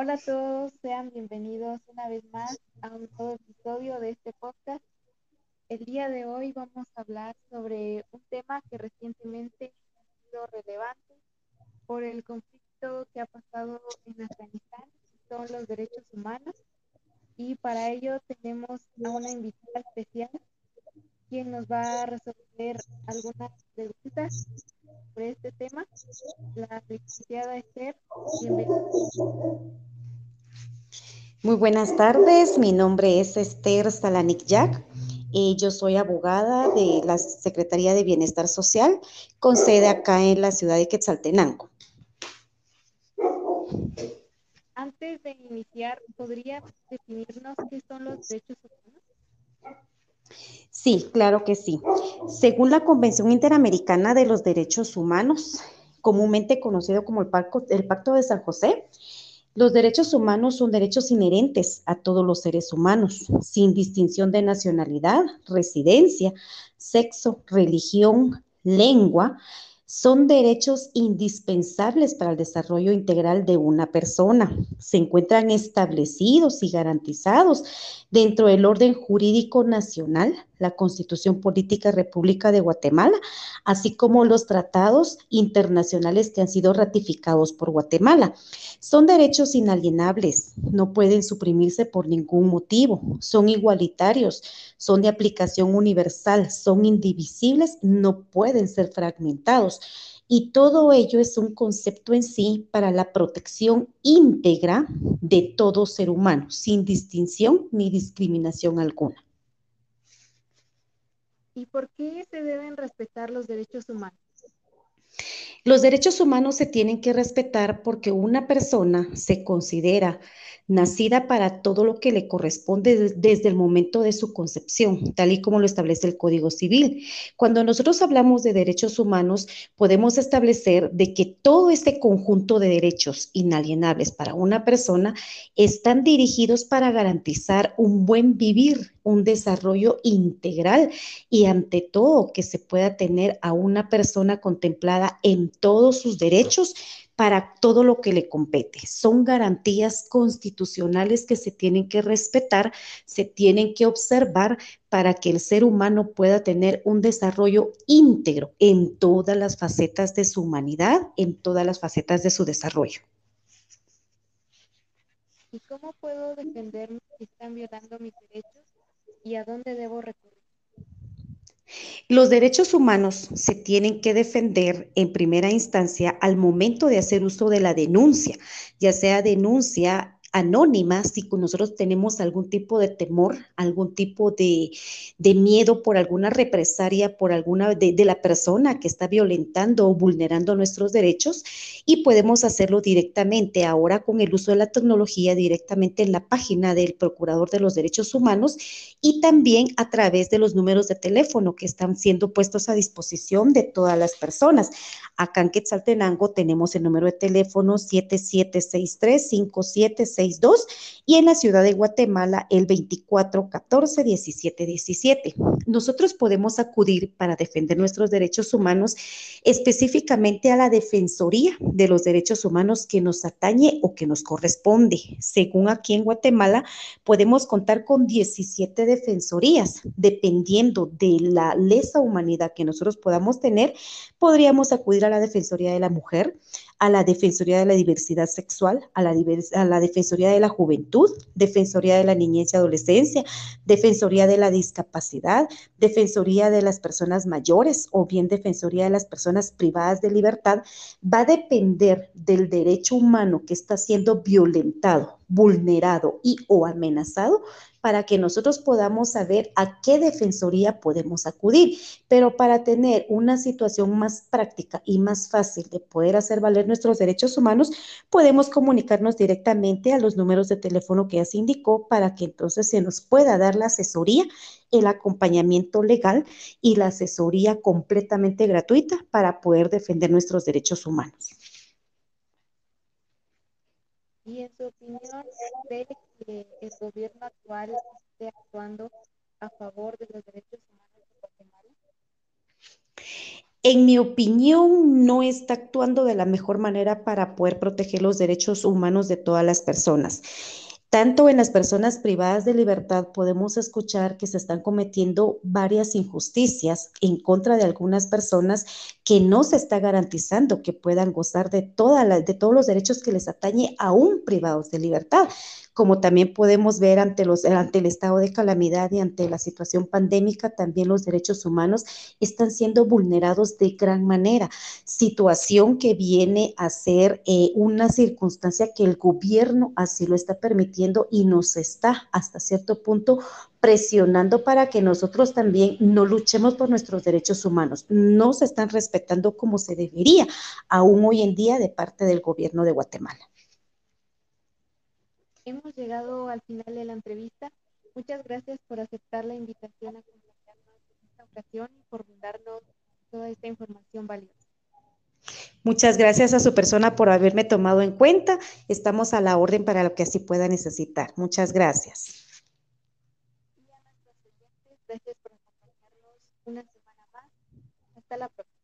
Hola a todos, sean bienvenidos una vez más a un nuevo episodio de este podcast. El día de hoy vamos a hablar sobre un tema que recientemente ha sido relevante por el conflicto que ha pasado en Afganistán, son los derechos humanos. Y para ello tenemos a una invitada especial, quien nos va a resolver algunas preguntas. La licenciada Esther, bienvenida. Muy buenas tardes, mi nombre es Esther Salanik Jack. y yo soy abogada de la Secretaría de Bienestar Social con sede acá en la ciudad de Quetzaltenango. Antes de iniciar, ¿podría definirnos qué son los derechos humanos? Sí, claro que sí. Según la Convención Interamericana de los Derechos Humanos, comúnmente conocido como el Pacto, el Pacto de San José, los derechos humanos son derechos inherentes a todos los seres humanos, sin distinción de nacionalidad, residencia, sexo, religión, lengua, son derechos indispensables para el desarrollo integral de una persona. Se encuentran establecidos y garantizados dentro del orden jurídico nacional, la Constitución Política República de Guatemala, así como los tratados internacionales que han sido ratificados por Guatemala. Son derechos inalienables, no pueden suprimirse por ningún motivo, son igualitarios, son de aplicación universal, son indivisibles, no pueden ser fragmentados. Y todo ello es un concepto en sí para la protección íntegra de todo ser humano, sin distinción ni discriminación alguna. ¿Y por qué se deben respetar los derechos humanos? Los derechos humanos se tienen que respetar porque una persona se considera nacida para todo lo que le corresponde desde el momento de su concepción, tal y como lo establece el Código Civil. Cuando nosotros hablamos de derechos humanos, podemos establecer de que todo este conjunto de derechos inalienables para una persona están dirigidos para garantizar un buen vivir, un desarrollo integral y ante todo que se pueda tener a una persona contemplada en todos sus derechos para todo lo que le compete. Son garantías constitucionales que se tienen que respetar, se tienen que observar para que el ser humano pueda tener un desarrollo íntegro en todas las facetas de su humanidad, en todas las facetas de su desarrollo. ¿Y cómo puedo defenderme si están violando mis derechos y a dónde debo recurrir? Los derechos humanos se tienen que defender en primera instancia al momento de hacer uso de la denuncia, ya sea denuncia anónima si nosotros tenemos algún tipo de temor, algún tipo de, miedo por alguna represaria, por alguna de, de, la persona que está violentando o vulnerando nuestros derechos y podemos hacerlo directamente ahora con el uso de la tecnología directamente en la página del Procurador de los Derechos Humanos y también a través de los números de teléfono que están siendo puestos a disposición de todas las personas. Acá en Quetzaltenango tenemos el número de teléfono 7763 5762 y en la ciudad de Guatemala el 2414 1717. Nosotros podemos acudir para defender nuestros derechos humanos específicamente a la Defensoría de los Derechos Humanos que nos atañe o que nos corresponde. Según aquí en Guatemala, podemos contar con 17 defensorías. Dependiendo de la lesa humanidad que nosotros podamos tener, podríamos acudir a la Defensoría de la Mujer, a la Defensoría de la Diversidad Sexual, a la, a la, Defensoría de la Juventud, Defensoría de la Niñez y Adolescencia, Defensoría de la Discapacidad, Defensoría de las Personas Mayores o bien Defensoría de las Personas Privadas de Libertad, va a depender del derecho humano que está siendo violentado, vulnerado y o amenazado para que nosotros podamos saber a qué defensoría podemos acudir. Pero para tener una situación más práctica y más fácil de poder hacer valer nuestros derechos humanos, podemos comunicarnos directamente a los números de teléfono que ya se indicó para que entonces se nos pueda dar la asesoría, el acompañamiento legal y la asesoría completamente gratuita para poder defender nuestros derechos humanos. Y en su opinión, ¿cree que el gobierno actual esté actuando a favor de los derechos humanos de Guatemala? En mi opinión, no está actuando de la mejor manera para poder proteger los derechos humanos de todas las personas. Tanto en las personas privadas de libertad podemos escuchar que se están cometiendo varias injusticias en contra de algunas personas que no se está garantizando que puedan gozar de, toda de todos los derechos que les atañe aún privados de libertad como también podemos ver ante, los, ante el estado de calamidad y ante la situación pandémica, también los derechos humanos están siendo vulnerados de gran manera, situación que viene a ser eh, una circunstancia que el gobierno así lo está permitiendo y nos está hasta cierto punto presionando para que nosotros también no luchemos por nuestros derechos humanos. No se están respetando como se debería, aún hoy en día, de parte del gobierno de Guatemala Hemos llegado al final de la entrevista. Muchas gracias por aceptar la invitación a acompañarnos en esta ocasión y por brindarnos toda esta información valiosa. Muchas gracias a su persona por haberme tomado en cuenta. Estamos a la orden para lo que así pueda necesitar. Muchas gracias. Gracias por acompañarnos una semana más. Hasta la próxima.